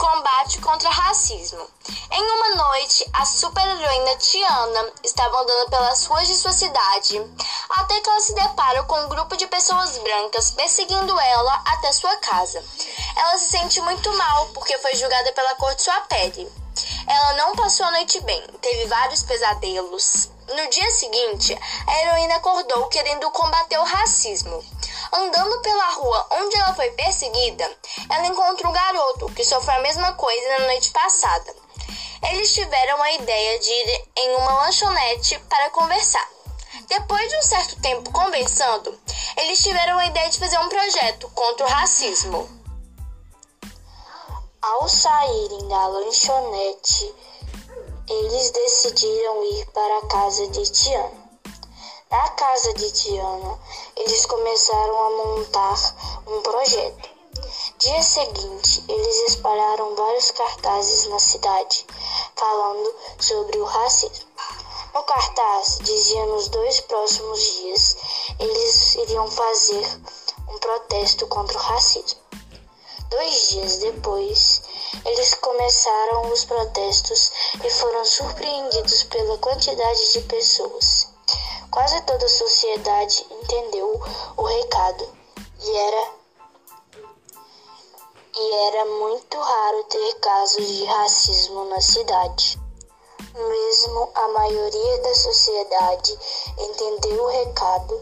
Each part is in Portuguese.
combate contra o racismo. Em uma noite, a super-heroína Tiana estava andando pelas ruas de sua cidade, até que ela se depara com um grupo de pessoas brancas perseguindo ela até sua casa. Ela se sente muito mal porque foi julgada pela cor de sua pele. Ela não passou a noite bem, teve vários pesadelos. No dia seguinte, a heroína acordou querendo combater o racismo. Andando pela rua onde ela foi perseguida, ela encontra um garoto que sofreu a mesma coisa na noite passada. Eles tiveram a ideia de ir em uma lanchonete para conversar. Depois de um certo tempo conversando, eles tiveram a ideia de fazer um projeto contra o racismo. Ao saírem da lanchonete, eles decidiram ir para a casa de Tiana. Na casa de Diana, eles começaram a montar um projeto. Dia seguinte, eles espalharam vários cartazes na cidade falando sobre o racismo. No cartaz dizia nos dois próximos dias eles iriam fazer um protesto contra o racismo. Dois dias depois, eles começaram os protestos e foram surpreendidos pela quantidade de pessoas. Quase toda a sociedade entendeu o recado e era e era muito raro ter casos de racismo na cidade. Mesmo a maioria da sociedade entendeu o recado,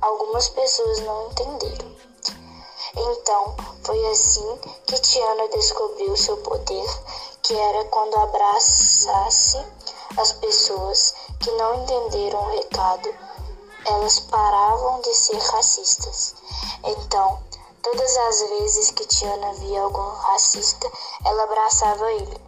algumas pessoas não entenderam. Então, foi assim que Tiana descobriu seu poder, que era quando abraçasse as pessoas que não entenderam o recado, elas paravam de ser racistas. Então, todas as vezes que Tiana via algum racista, ela abraçava ele.